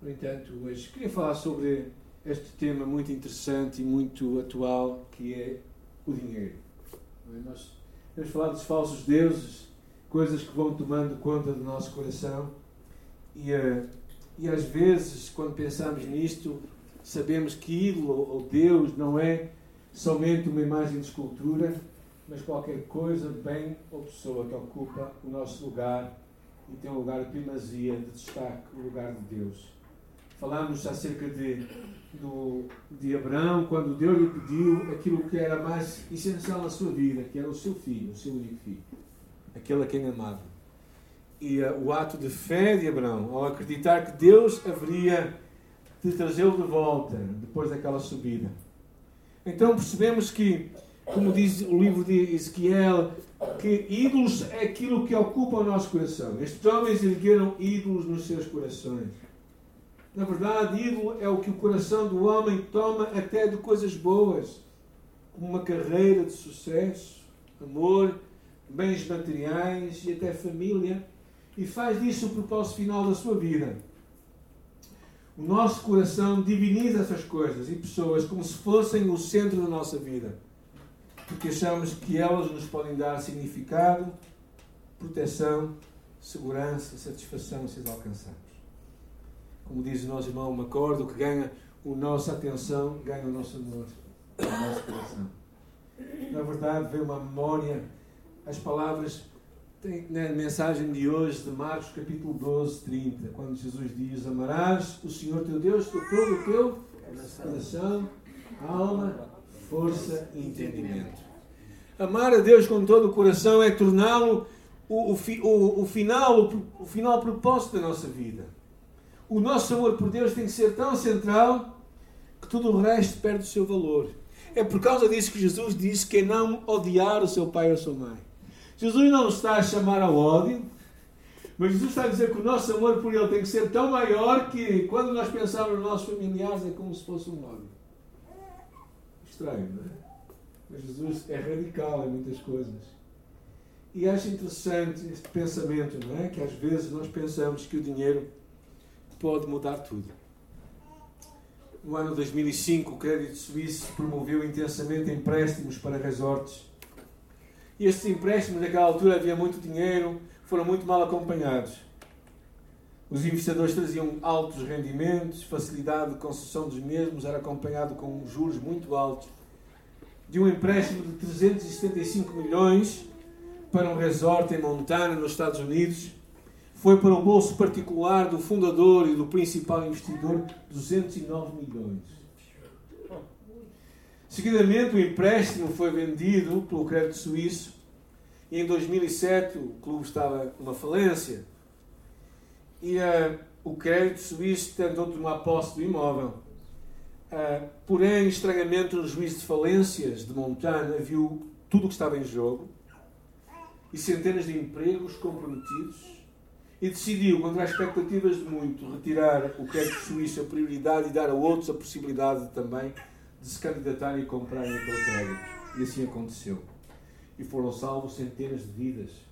No entanto, hoje queria falar sobre este tema muito interessante e muito atual que é o dinheiro. É? Nós temos falado dos falsos deuses, coisas que vão tomando conta do nosso coração e, uh, e às vezes, quando pensamos nisto, sabemos que ídolo ou Deus não é somente uma imagem de escultura, mas qualquer coisa, bem ou pessoa que ocupa o nosso lugar e tem um lugar de primazia, de destaque, o lugar de Deus. Falamos acerca de, do, de Abraão, quando Deus lhe pediu aquilo que era mais essencial na sua vida, que era o seu filho, o seu único filho, aquele a quem amava. E uh, o ato de fé de Abraão, ao acreditar que Deus haveria de trazê-lo de volta depois daquela subida. Então percebemos que, como diz o livro de Ezequiel, que ídolos é aquilo que ocupa o nosso coração. Estes homens ergueram ídolos nos seus corações. Na verdade, ídolo é o que o coração do homem toma até de coisas boas, como uma carreira de sucesso, amor, bens materiais e até família, e faz disso o propósito final da sua vida. O nosso coração diviniza essas coisas e pessoas como se fossem o centro da nossa vida porque achamos que elas nos podem dar significado, proteção, segurança, satisfação se as alcançarmos. Como diz o nosso irmão Macordo, o que ganha a nossa atenção ganha o nosso amor, o nosso coração. Na verdade, veio uma memória, as palavras na mensagem de hoje de Marcos capítulo 12, 30, quando Jesus diz: Amarás o Senhor teu Deus com todo o teu coração, alma força e entendimento. Amar a Deus com todo o coração é torná-lo o, o, o, final, o, o final propósito da nossa vida. O nosso amor por Deus tem que ser tão central que tudo o resto perde o seu valor. É por causa disso que Jesus disse que é não odiar o seu pai ou a sua mãe. Jesus não está a chamar ao ódio, mas Jesus está a dizer que o nosso amor por Ele tem que ser tão maior que quando nós pensamos nos nossos familiares é como se fosse um ódio estranho, não é? Mas Jesus é radical em muitas coisas. E acho interessante este pensamento, não é? Que às vezes nós pensamos que o dinheiro pode mudar tudo. No ano 2005, o Crédito Suíço promoveu intensamente empréstimos para resorts. E estes empréstimos, naquela altura, havia muito dinheiro, foram muito mal acompanhados. Os investidores traziam altos rendimentos, facilidade de concessão dos mesmos era acompanhado com juros muito altos. De um empréstimo de 375 milhões para um resort em Montana, nos Estados Unidos, foi para o bolso particular do fundador e do principal investidor 209 milhões. Seguidamente, o empréstimo foi vendido pelo crédito suíço e em 2007 o clube estava numa falência e uh, o crédito suíço tentou tomar posse do imóvel. Uh, porém, estranhamente, no juízo de falências de Montana viu tudo o que estava em jogo e centenas de empregos comprometidos e decidiu, contra as expectativas de muito, retirar o crédito suíço a prioridade e dar a outros a possibilidade também de se candidatarem e comprarem aquele crédito. E assim aconteceu. E foram salvos centenas de vidas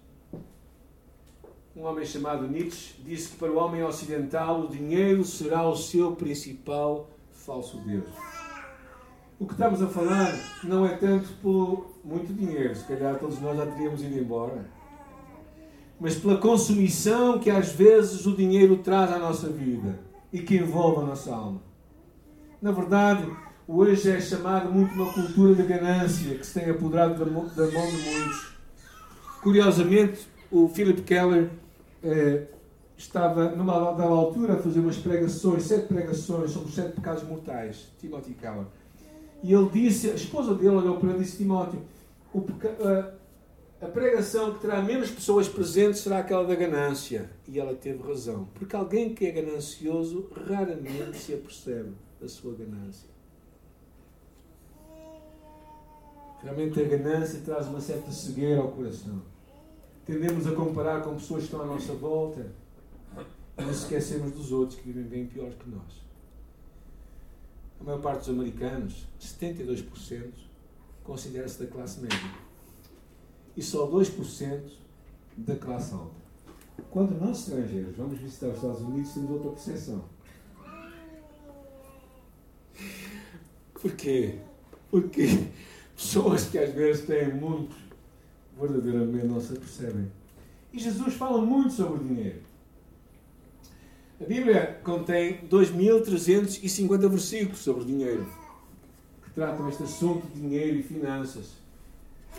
um homem chamado Nietzsche disse que para o homem ocidental o dinheiro será o seu principal falso Deus. O que estamos a falar não é tanto por muito dinheiro, se calhar todos nós já teríamos ido embora, mas pela consumição que às vezes o dinheiro traz à nossa vida e que envolve a nossa alma. Na verdade, hoje é chamado muito uma cultura de ganância que se tem apoderado da mão de muitos. Curiosamente, o Philip Keller eh, estava numa altura a fazer umas pregações, sete pregações sobre os sete pecados mortais, Timothy Keller. E ele disse, a esposa dele olhou para ele e disse, Timóteo, a, a pregação que terá menos pessoas presentes será aquela da ganância. E ela teve razão. Porque alguém que é ganancioso raramente se apercebe da sua ganância. Realmente a ganância traz uma certa cegueira ao coração tendemos a comparar com pessoas que estão à nossa volta e nos esquecemos dos outros que vivem bem pior que nós. A maior parte dos americanos, 72%, considera-se da classe média e só 2% da classe alta. Quando nós estrangeiros vamos visitar os Estados Unidos, temos outra percepção. Por quê? Porque pessoas que às vezes têm muito, verdadeiramente não se percebem. E Jesus fala muito sobre o dinheiro. A Bíblia contém 2.350 versículos sobre dinheiro, que tratam este assunto de dinheiro e finanças.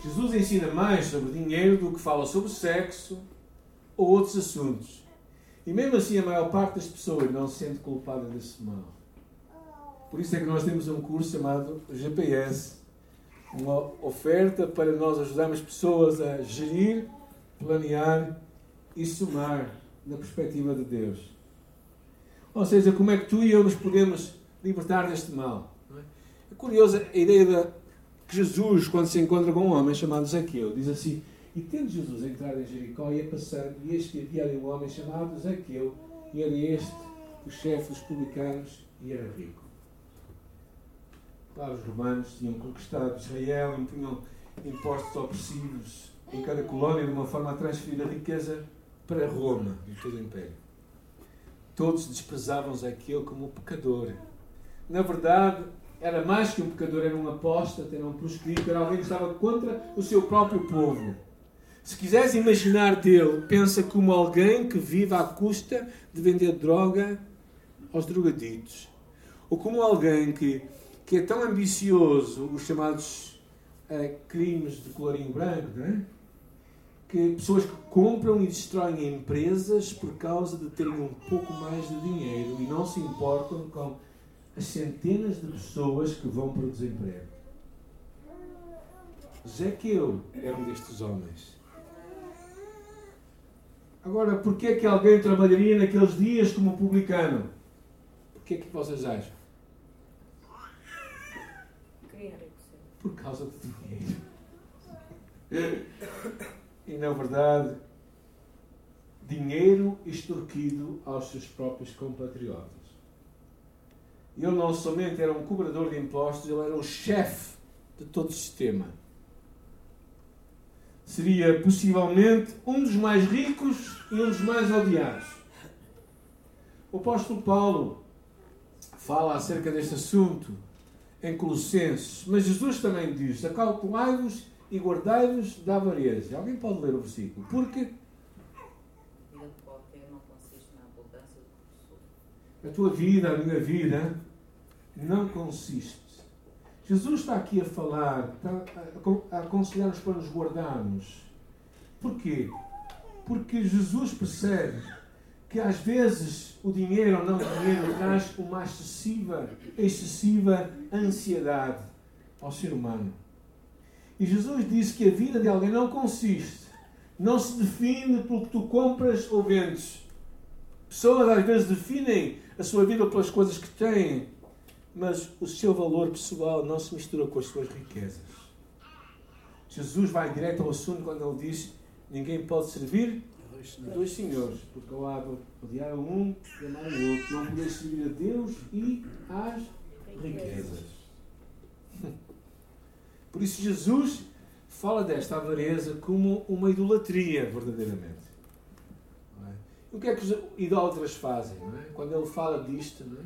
Jesus ensina mais sobre dinheiro do que fala sobre sexo ou outros assuntos. E mesmo assim, a maior parte das pessoas não se sente culpada desse mal. Por isso é que nós temos um curso chamado GPS uma oferta para nós ajudarmos pessoas a gerir, planear e somar na perspectiva de Deus. Ou seja, como é que tu e eu nos podemos libertar deste mal? É? é curiosa a ideia de que Jesus, quando se encontra com um homem chamado Zaqueu, diz assim: E tendo Jesus entrado em Jericó, ia passando, e eis que havia ali um homem chamado Zaqueu, e era este o chefe dos publicanos, e era rico. Claro, os romanos tinham conquistado Israel, impunham impostos opressivos em cada colónia de uma forma a transferir a riqueza para Roma e todo o Império. Todos desprezavam Zaqueu como pecador. Na verdade, era mais que um pecador, era um apóstata, era um proscrito, era alguém que estava contra o seu próprio povo. Se quiseres imaginar dele, pensa como alguém que vive à custa de vender droga aos drogaditos. Ou como alguém que, que é tão ambicioso, os chamados uh, crimes de colorinho branco, não é? que pessoas que compram e destroem empresas por causa de terem um pouco mais de dinheiro e não se importam com as centenas de pessoas que vão para o desemprego. Zequeu era um destes homens. Agora, porquê é que alguém trabalharia naqueles dias como publicano? Porquê é que vocês acham? Por causa do dinheiro e, na verdade, dinheiro extorquido aos seus próprios compatriotas. Ele não somente era um cobrador de impostos, ele era o chefe de todo o sistema. Seria possivelmente um dos mais ricos e um dos mais odiados. O apóstolo Paulo fala acerca deste assunto em Colossenses, mas Jesus também diz: Acalculai-vos e guardai-vos da avareza. Alguém pode ler o versículo? Porque a tua vida, a minha vida, não consiste. Jesus está aqui a falar, a aconselhar-nos para nos guardarmos. Porquê? Porque Jesus percebe que às vezes o dinheiro ou não o dinheiro traz uma excessiva, excessiva ansiedade ao ser humano. E Jesus disse que a vida de alguém não consiste, não se define pelo que tu compras ou vendes. Pessoas às vezes definem a sua vida pelas coisas que têm, mas o seu valor pessoal não se mistura com as suas riquezas. Jesus vai direto ao assunto quando ele diz: ninguém pode servir dois senhores, porque ao lado odiar um e amar o outro. Não podeis servir a Deus e às riquezas. Por isso, Jesus fala desta avareza como uma idolatria, verdadeiramente. O que é que os idólatras fazem? É? Quando ele fala disto, é?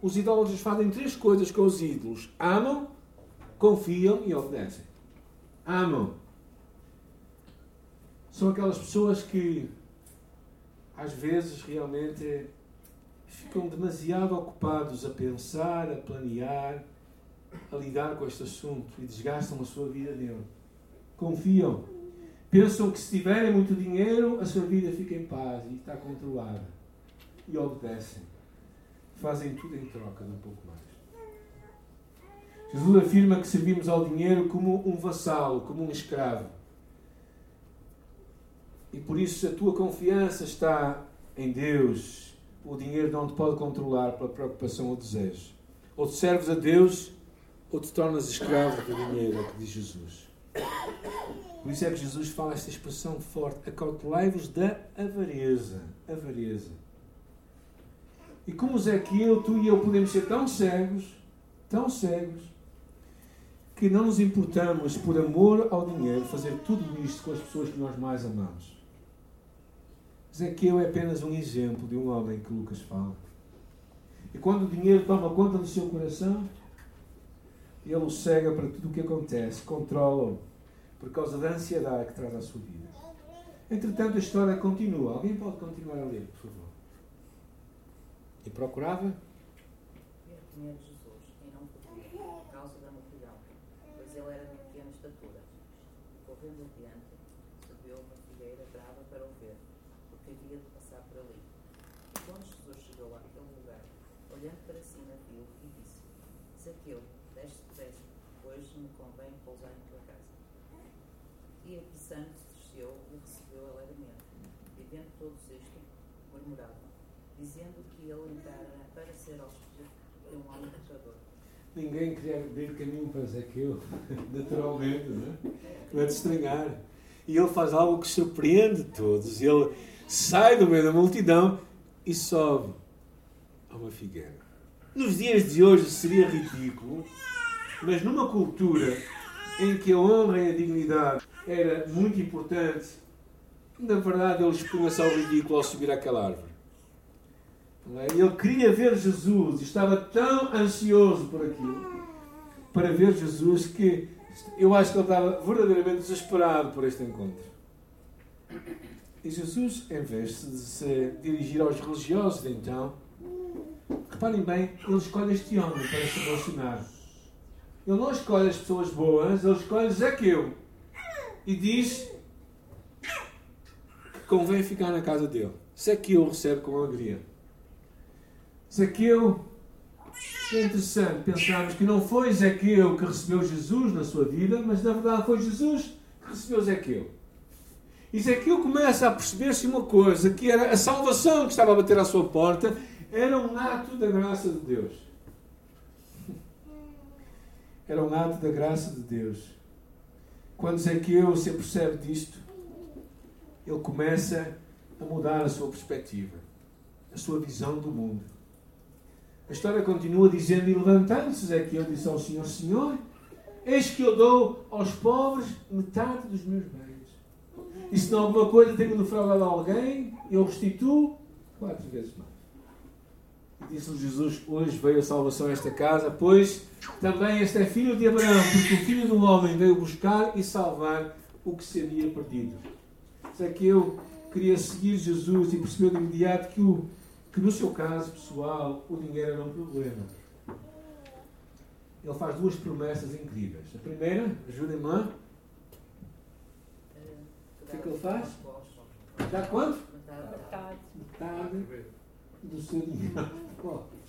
os idólatras fazem três coisas com os ídolos: amam, confiam e obedecem. Amam. São aquelas pessoas que, às vezes, realmente ficam demasiado ocupados a pensar, a planear, a lidar com este assunto e desgastam a sua vida nele. Confiam. Pensam que se tiverem muito dinheiro, a sua vida fica em paz e está controlada. E obedecem. Fazem tudo em troca de um pouco mais. Jesus afirma que servimos ao dinheiro como um vassalo, como um escravo. E por isso, a tua confiança está em Deus, o dinheiro não te pode controlar pela preocupação ou desejo. Ou te serves a Deus ou te tornas escravo do dinheiro, é o que diz Jesus. Por isso é que Jesus fala esta expressão forte: acautelai-vos da avareza. Avareza. E como Zequiel, tu e eu podemos ser tão cegos, tão cegos, que não nos importamos, por amor ao dinheiro, fazer tudo isto com as pessoas que nós mais amamos. Zequiel é apenas um exemplo de um homem que Lucas fala. E quando o dinheiro toma conta do seu coração, Ele o cega para tudo o que acontece, controla-o, por causa da ansiedade que traz à sua vida. Entretanto, a história continua. Alguém pode continuar a ler, por favor? E procurava? Ver Jesus e não podia, por causa da multidão, pois ele era de pequena estatura. Correndo adiante, subiu uma figueira brava para o ver, porque havia de passar por ali. E quando Jesus chegou àquele lugar, olhando para cima, viu e disse: Zaqueu, desce depressa, pois me convém pousar em tua casa. E apressando se desceu e recebeu alegremente. E vendo todos isto, murmuravam, dizendo que ele entrara para ser hóspede de um homem pecador. Ninguém queria abrir caminho para Zaqueu, naturalmente, não é? Te estranhar. E ele faz algo que surpreende todos. Ele sai do meio da multidão e sobe a uma figueira. Nos dias de hoje seria ridículo, mas numa cultura em que a honra e a dignidade era muito importante, na verdade ele expunha-se ao ridículo ao subir àquela árvore. É? Ele queria ver Jesus estava tão ansioso por aquilo, para ver Jesus, que eu acho que ele estava verdadeiramente desesperado por este encontro. E Jesus, em vez de se dirigir aos religiosos de então, reparem bem, ele escolhe este homem para se relacionar. Ele não escolhe as pessoas boas, ele escolhe Zaqueu. E diz que convém ficar na casa dele. Zaqueu recebe com alegria. Zaqueu, é interessante pensarmos que não foi Zaqueu que recebeu Jesus na sua vida, mas na verdade foi Jesus que recebeu Zaqueu. E Zaqueu começa a perceber-se uma coisa, que era a salvação que estava a bater à sua porta, era um ato da graça de Deus. Era um ato da graça de Deus. Quando Zaqueu se apercebe disto, ele começa a mudar a sua perspectiva, a sua visão do mundo. A história continua dizendo: E levantando-se, Zaqueu disse ao Senhor: Senhor, eis que eu dou aos pobres metade dos meus bens. E se não alguma coisa tenho defraudado a alguém, eu restituo quatro vezes mais. E disse-lhe Jesus: Hoje veio a salvação a esta casa, pois também este é filho de Abraão, porque o filho do homem veio buscar e salvar o que se havia perdido. Zaqueu queria seguir Jesus e percebeu de imediato que, o, que no seu caso pessoal o dinheiro era um problema. Ele faz duas promessas incríveis. A primeira, ajudem-me. O que é que ele faz? Dá quanto? Metade. Metade do seu dinheiro.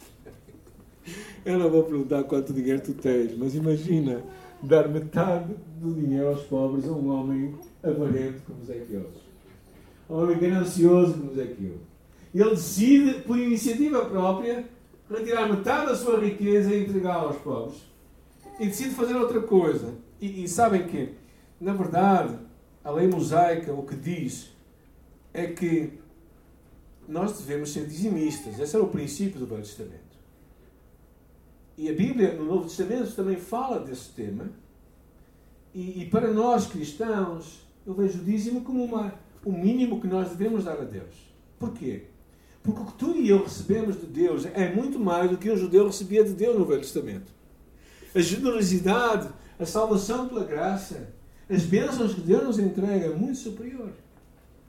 Eu não vou perguntar quanto dinheiro tu tens, mas imagina dar metade do dinheiro aos pobres a um homem avarento como Zaqueu. Um homem ganancioso como Zaqueu. Ele decide, por iniciativa própria, retirar metade da sua riqueza e entregá-la aos pobres. E decide fazer outra coisa. E, e sabem que, na verdade, a lei mosaica o que diz é que nós devemos ser dizimistas. Esse era o princípio do Velho Testamento. E a Bíblia, no Novo Testamento, também fala desse tema. E, e para nós cristãos, eu vejo o dízimo como uma, o mínimo que nós devemos dar a Deus. Porquê? Porque o que tu e eu recebemos de Deus é muito mais do que o judeu recebia de Deus no Velho Testamento. A generosidade, a salvação pela graça, as bênçãos que Deus nos entrega é muito superior.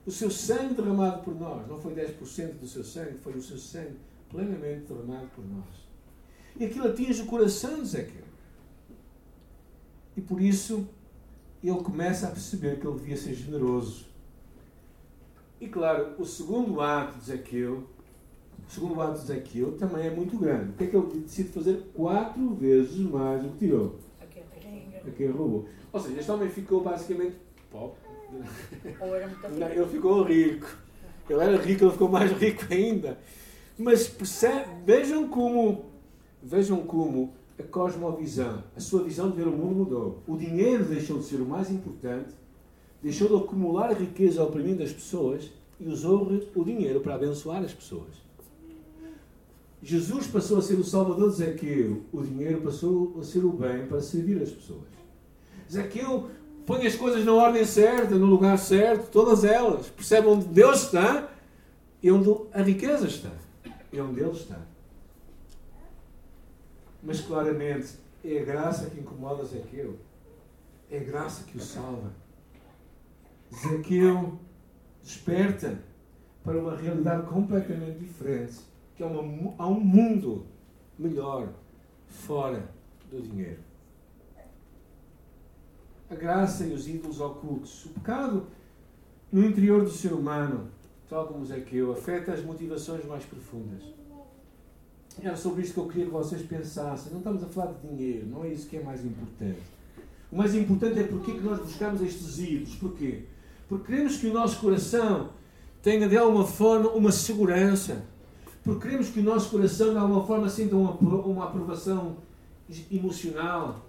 O seu sangue derramado por nós, não foi 10% do seu sangue, foi o seu sangue plenamente derramado por nós. E aquilo atinge o coração de Zaqueu. E por isso ele começa a perceber que ele devia ser generoso. E claro, o segundo ato de Zaqueu, o segundo ato de Zaqueu também é muito grande. O que é que ele decide fazer? Quatro vezes mais do que tirou. A quem roubou. Ou seja, este homem ficou basicamente pobre. Ou era muito Não, ele ficou rico. Ele era rico, ele ficou mais rico ainda. Mas percebe, vejam como, vejam como a cosmovisão, a sua visão de ver o mundo mudou. O dinheiro deixou de ser o mais importante, deixou de acumular riqueza oprimindo das pessoas e usou o dinheiro para abençoar as pessoas. Jesus passou a ser o salvador de Zaqueu, o dinheiro passou a ser o bem para servir as pessoas. Zaqueu põe as coisas na ordem certa, no lugar certo, todas elas. Percebe onde Deus está e onde a riqueza está. E onde Ele está. Mas claramente É a graça que incomoda Zaqueu. É a graça que o salva. Zaqueu desperta para uma realidade completamente diferente, que é uma, há um mundo melhor fora do dinheiro. A graça e os ídolos ocultos. O pecado no interior do ser humano, tal como Zaqueu, afeta as motivações mais profundas. Era sobre isto que eu queria que vocês pensassem. Não estamos a falar de dinheiro, não é isso que é mais importante. O mais importante é porque que nós buscamos estes ídolos. Porquê? Porque queremos que o nosso coração tenha de alguma forma uma segurança. Porque queremos que o nosso coração de alguma forma sinta uma, uma aprovação emocional.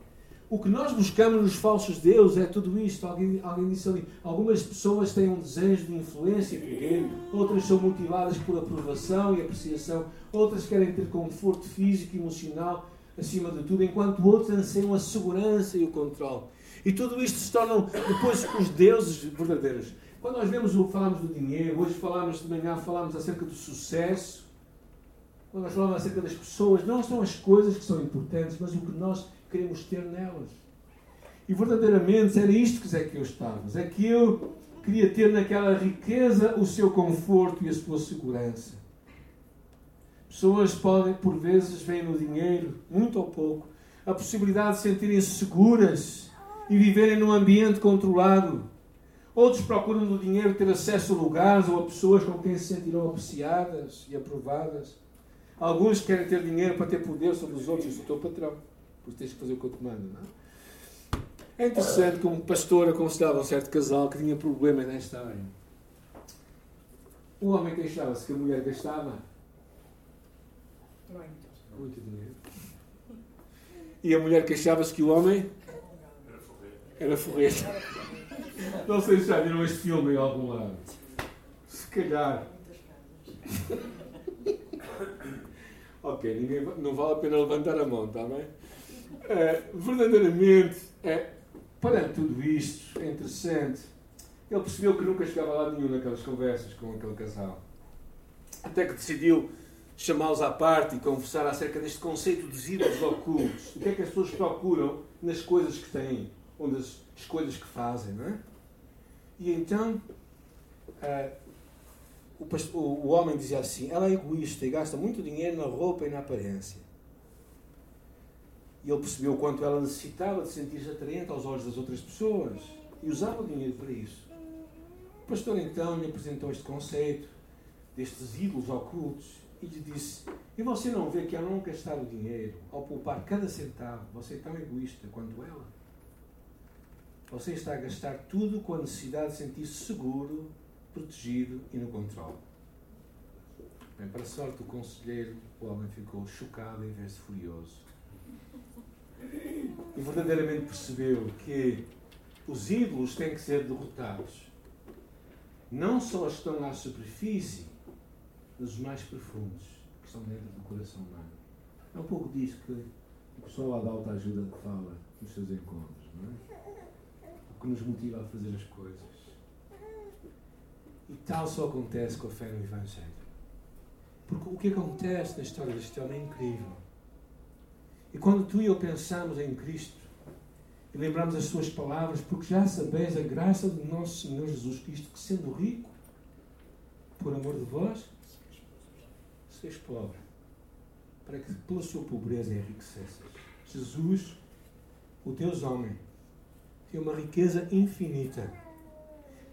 O que nós buscamos nos falsos deuses é tudo isto. Alguém, alguém disse ali. Algumas pessoas têm um desejo de influência por ele, outras são motivadas por aprovação e apreciação, outras querem ter conforto físico e emocional acima de tudo, enquanto outros anseiam a segurança e o controle. E tudo isto se tornam depois os deuses verdadeiros. Quando nós vemos falamos do dinheiro, hoje falamos de manhã, falamos acerca do sucesso. Quando nós falamos acerca das pessoas, não são as coisas que são importantes, mas o que nós queremos ter nelas. E verdadeiramente era isto que Zequeu estava. Zequeu queria ter naquela riqueza o seu conforto e a sua segurança. Pessoas podem, por vezes, veem no dinheiro, muito ou pouco, a possibilidade de sentirem-se seguras e viverem num ambiente controlado. Outros procuram no dinheiro ter acesso a lugares ou a pessoas com quem se sentirão apreciadas e aprovadas. Alguns querem ter dinheiro para ter poder sobre os outros. Eu sou o teu patrão porque tens que fazer o que eu te mando, não é? É interessante que um pastor aconselhava um certo casal que tinha problemas nesta área. O homem queixava-se que a mulher gastava muito dinheiro. E a mulher queixava-se que o homem era forreta. Não sei se já viram este filme em algum lado. Se calhar. ok, ninguém, não vale a pena levantar a mão, está bem? é, verdadeiramente, é, para tudo isto, é interessante. Ele percebeu que nunca chegava lá nenhum naquelas conversas com aquele casal. Até que decidiu chamá-los à parte e conversar acerca deste conceito dos ídolos ocultos. O que é que as pessoas procuram nas coisas que têm, ou nas escolhas que fazem, não é? E então, uh, o, o homem dizia assim: ela é egoísta e gasta muito dinheiro na roupa e na aparência. E ele percebeu o quanto ela necessitava de sentir-se atraente aos olhos das outras pessoas e usava o dinheiro para isso. O pastor então lhe apresentou este conceito destes ídolos ocultos e lhe disse: E você não vê que ao não gastar o dinheiro, ao poupar cada centavo, você é tão egoísta quanto ela? Você está a gastar tudo com a necessidade de sentir-se seguro, protegido e no controle. Bem, para a sorte do conselheiro, o homem ficou chocado em vez de furioso e verdadeiramente percebeu que os ídolos têm que ser derrotados. Não só estão à superfície, mas os mais profundos, que estão dentro do coração humano. É um pouco disso que o pessoal lá da alta ajuda fala nos seus encontros, não é? Que nos motiva a fazer as coisas. E tal só acontece com a fé no Evangelho. Porque o que acontece na história deste homem é incrível. E quando tu e eu pensamos em Cristo e lembramos as suas palavras, porque já sabeis a graça do nosso Senhor Jesus Cristo, que sendo rico, por amor de vós, sois pobre, para que pela sua pobreza enriquecesseis. Jesus, o Deus homem, tem uma riqueza infinita.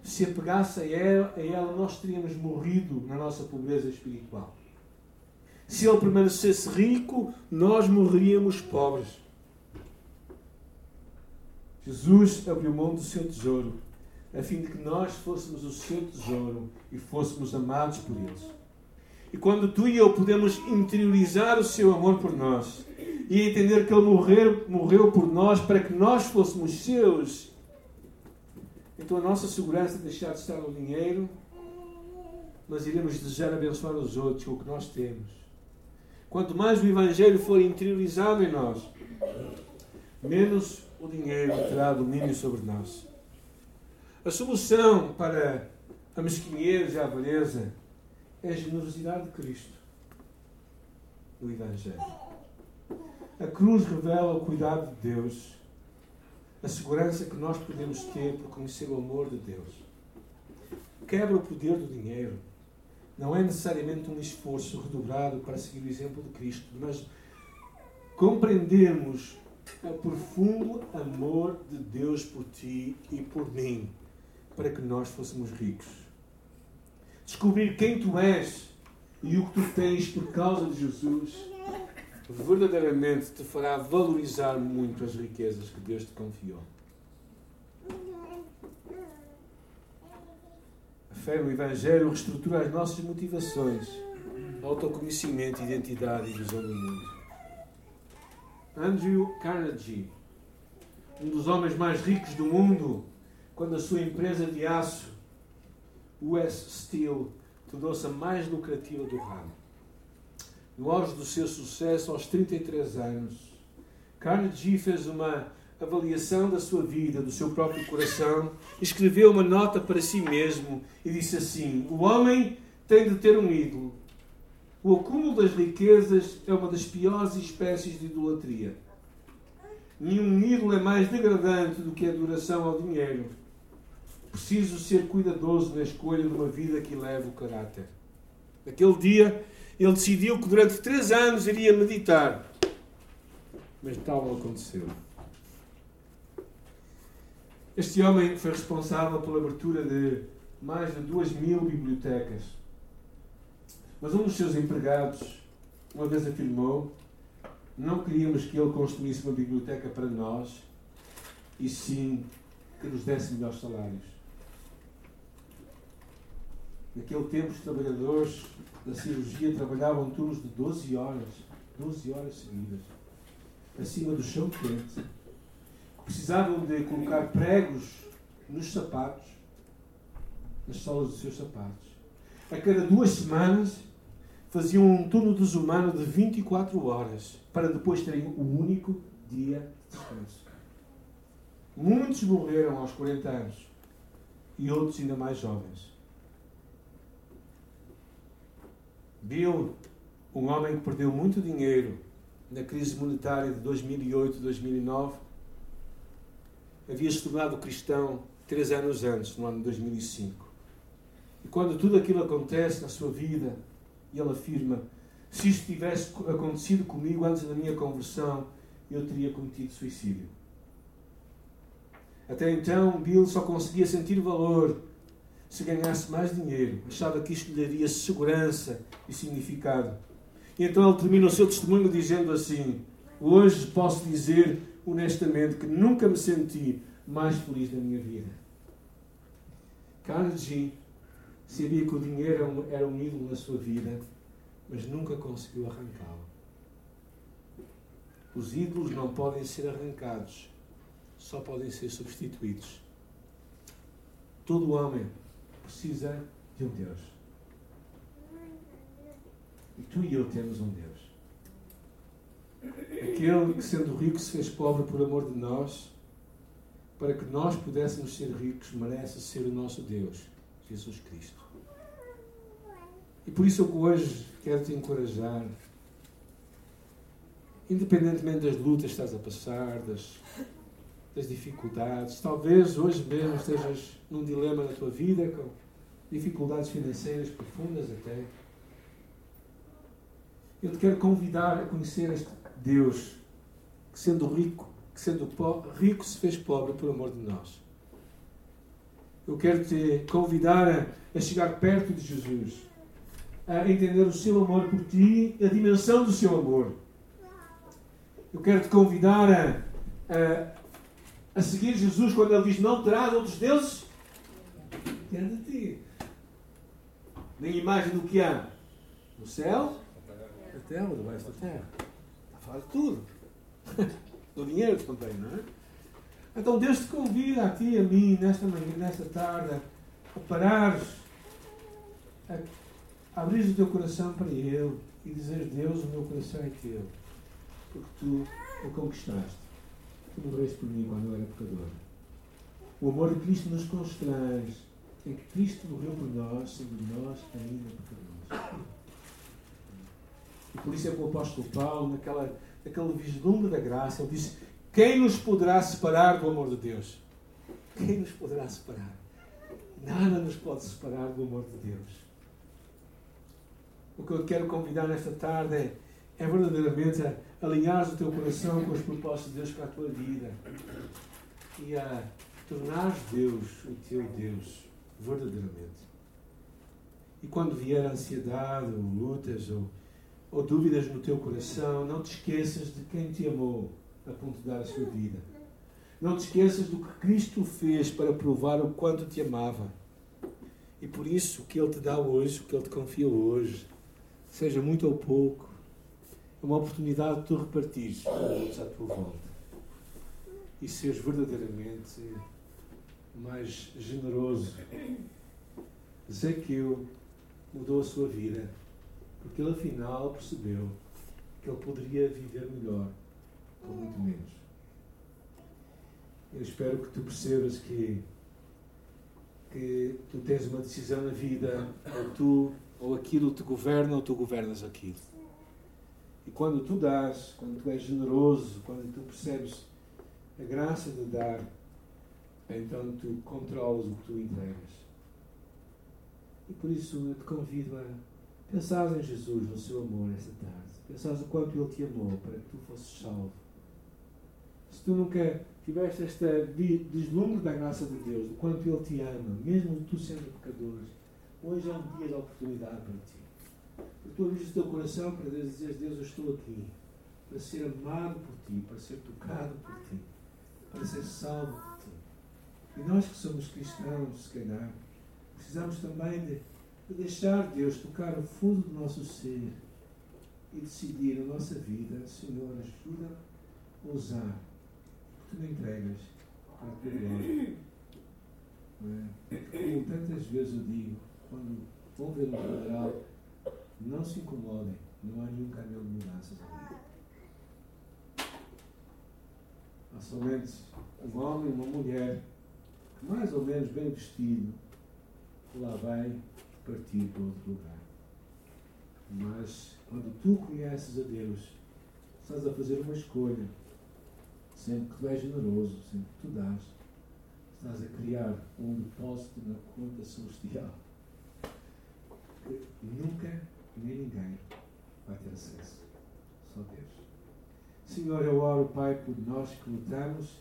Se apegasse a ela, a ela, nós teríamos morrido na nossa pobreza espiritual. Se ele permanecesse rico, nós morreríamos pobres. Jesus abriu mão do seu tesouro, a fim de que nós fôssemos o seu tesouro e fôssemos amados por ele. E quando tu e eu podemos interiorizar o seu amor por nós e entender que ele morreu, morreu por nós para que nós fôssemos seus, então a nossa segurança deixar de estar no dinheiro, mas iremos desejar abençoar os outros com o que nós temos Quanto mais o Evangelho for interiorizado em nós, menos o dinheiro terá domínio sobre nós. A solução para a mesquinhez e a avareza é a generosidade de Cristo no Evangelho. A cruz revela o cuidado de Deus, a segurança que nós podemos ter por conhecer o amor de Deus. Quebra o poder do dinheiro. Não é necessariamente um esforço redobrado para seguir o exemplo de Cristo, mas compreendermos o profundo amor de Deus por ti e por mim, para que nós fôssemos ricos. Descobrir quem tu és e o que tu tens por causa de Jesus verdadeiramente te fará valorizar muito as riquezas que Deus te confiou. A fé no Evangelho reestrutura as nossas motivações, autoconhecimento, identidade e visão do mundo. Andrew Carnegie, um dos homens mais ricos do mundo, quando a sua empresa de aço, US Steel, tornou-se a mais lucrativa do ramo. No auge do seu sucesso, aos 33 anos, Carnegie fez uma avaliação da sua vida, do seu próprio coração, escreveu uma nota para si mesmo e disse assim: O homem tem de ter um ídolo o acúmulo das riquezas é uma das piores espécies de idolatria. Nenhum ídolo é mais degradante do que a adoração ao dinheiro. Preciso ser cuidadoso na escolha de uma vida que leve o caráter. Naquele dia, ele decidiu que durante três anos iria meditar. Mas tal não aconteceu. Este homem foi responsável pela abertura de mais de duas mil bibliotecas mas um dos seus empregados uma vez afirmou: não queríamos que ele construísse uma biblioteca para nós, e sim que nos desse melhores salários. Naquele tempo, os trabalhadores da cirurgia trabalhavam turnos de 12 horas, 12 horas seguidas, acima do chão quente. Precisavam de colocar pregos nos sapatos, nas solas dos seus sapatos. A cada duas semanas, faziam um turno desumano de 24 horas para depois terem o único dia de descanso. Muitos morreram aos 40 anos e outros ainda mais jovens. Bill, um homem que perdeu muito dinheiro na crise monetária de 2008-2009, havia se tornado cristão três anos antes, no ano de 2005. E quando tudo aquilo acontece na sua vida, ele afirma: se isto tivesse acontecido comigo antes da minha conversão, eu teria cometido suicídio. Até então, Bill só conseguia sentir valor se ganhasse mais dinheiro. Achava que isto lhe daria segurança e significado. E então ele termina o seu testemunho dizendo assim: Hoje posso dizer honestamente que nunca me senti mais feliz na minha vida. Carnegie Sabia que o dinheiro era um ídolo na sua vida, mas nunca conseguiu arrancá-lo. Os ídolos não podem ser arrancados, só podem ser substituídos. Todo homem precisa de um Deus. E tu e eu temos um Deus. Aquele que, sendo rico, se fez pobre por amor de nós, para que nós pudéssemos ser ricos, merece ser o nosso Deus, Jesus Cristo. E por isso eu hoje quero te encorajar, independentemente das lutas que estás a passar, das, das dificuldades, talvez hoje mesmo estejas num dilema na tua vida, com dificuldades financeiras profundas até. Eu te quero convidar a conhecer este Deus que, sendo rico, que sendo pobre, rico se fez pobre por amor de nós. Eu quero te convidar a, a chegar perto de Jesus a entender o seu amor por ti, a dimensão do seu amor. Eu quero te convidar a, a, a seguir Jesus quando ele diz: Não terás outros deuses diante de ti. Nem imagem do que há no céu, na terra, debaixo da terra. De tudo. do dinheiro também, não é? Então Deus te convida a ti a mim, nesta manhã, nesta tarde, a parares, a abrir o teu coração para Ele e dizer: Deus, o meu coração é teu, porque tu o conquistaste. Tu morreste por mim quando eu era pecador. O amor de Cristo nos constrange em que Cristo morreu por nós, sendo nós ainda pecadores. E por isso é que o apóstolo Paulo, naquela, naquele vislumbre da graça, ele disse: Quem nos poderá separar do amor de Deus? Quem nos poderá separar? Nada nos pode separar do amor de Deus. O que eu quero convidar nesta tarde é, é verdadeiramente alinhar o teu coração com os propósitos de Deus para a tua vida e a tornar Deus o teu Deus, verdadeiramente. E quando vier ansiedade, ou lutas, ou, ou dúvidas no teu coração, não te esqueças de quem te amou a ponto de dar a sua vida. Não te esqueças do que Cristo fez para provar o quanto te amava. E por isso o que Ele te dá hoje, o que Ele te confia hoje, seja muito ou pouco, é uma oportunidade de tu repartires com outros à tua volta. E seres verdadeiramente mais generoso. Zaqueu mudou a sua vida porque ele afinal percebeu que ele poderia viver melhor com muito menos. Eu espero que tu percebas que, que tu tens uma decisão na vida, ou tu, ou aquilo te governa, ou tu governas aquilo. E quando tu dás, quando tu és generoso, quando tu percebes a graça de dar, então tu controlas o que tu entregas. E por isso eu te convido a pensar em Jesus, no seu amor, esta tarde. Pensar o quanto Ele te amou para que tu fosses salvo. Se tu nunca tiveste esta deslumbre da graça de Deus, do quanto Ele te ama, mesmo tu sendo pecador, hoje é um dia de oportunidade para ti. Para tu abrir o teu coração para Deus dizer: Deus, eu estou aqui para ser amado por ti, para ser tocado por ti, para ser salvo por ti. E nós que somos cristãos, se calhar, precisamos também de, de deixar Deus tocar o fundo do nosso ser e decidir a nossa vida, Senhor, ajuda a usar tu me entregas para a tua glória. Como tantas vezes eu digo, quando vão ver um funeral, não se incomodem, não há nenhum caminhão de mudanças ali. Há somente um homem e uma mulher, mais ou menos bem vestido, lá vai partir para outro lugar. Mas quando tu conheces a Deus, estás a fazer uma escolha Sempre que tu és generoso, sempre que tu dás, estás a criar um depósito na conta celestial que nunca nem ninguém vai ter acesso. Só Deus. Senhor, eu oro, Pai, por nós que lutamos,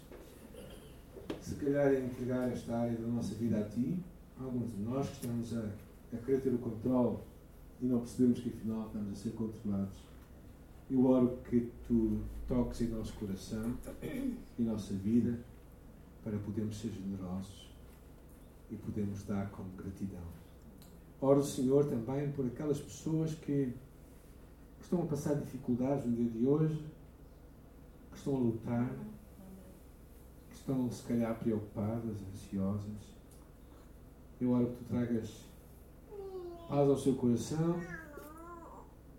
se calhar a entregar esta área da nossa vida a Ti. Alguns de nós que estamos a, a querer ter o controle e não percebemos que afinal estamos a ser controlados. Eu oro que tu toques em nosso coração, em nossa vida, para podermos ser generosos e podermos dar com gratidão. Oro, Senhor, também por aquelas pessoas que estão a passar dificuldades no dia de hoje, que estão a lutar, estão, se calhar, preocupadas, ansiosas. Eu oro que tu tragas paz ao seu coração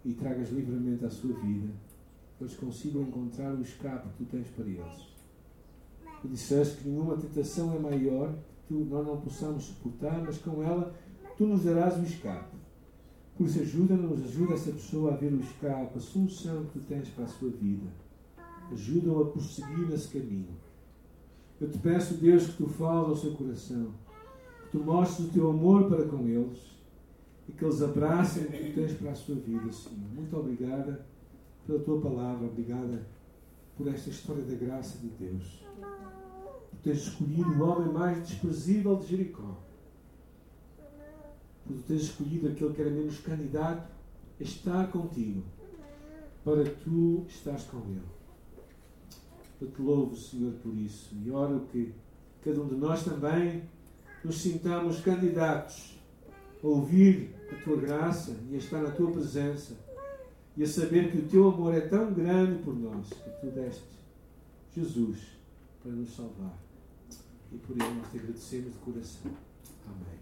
e tragas livremente à sua vida, que eles consigam encontrar o escape que tu tens para eles. Tu disseste que nenhuma tentação é maior que tu, nós não possamos suportar, mas com ela tu nos darás o escape. Por isso, ajuda-nos, ajuda essa pessoa a ver o escape, a solução que tu tens para a sua vida. Ajuda-o a prosseguir nesse caminho. Eu te peço, Deus, que tu fales ao seu coração, que tu mostres o teu amor para com eles e que eles abracem o que tu tens para a sua vida, Senhor. Muito obrigada pela tua palavra, obrigada por esta história da graça de Deus. Por teres escolhido o homem mais desprezível de Jericó. Por teres escolhido aquele que era menos candidato a estar contigo, para tu estares com ele. Eu te louvo, Senhor, por isso e oro que cada um de nós também nos sintamos candidatos a ouvir a tua graça e a estar na tua presença e a saber que o teu amor é tão grande por nós que tu deste Jesus para nos salvar. E por ele nós te agradecemos de coração. Amém.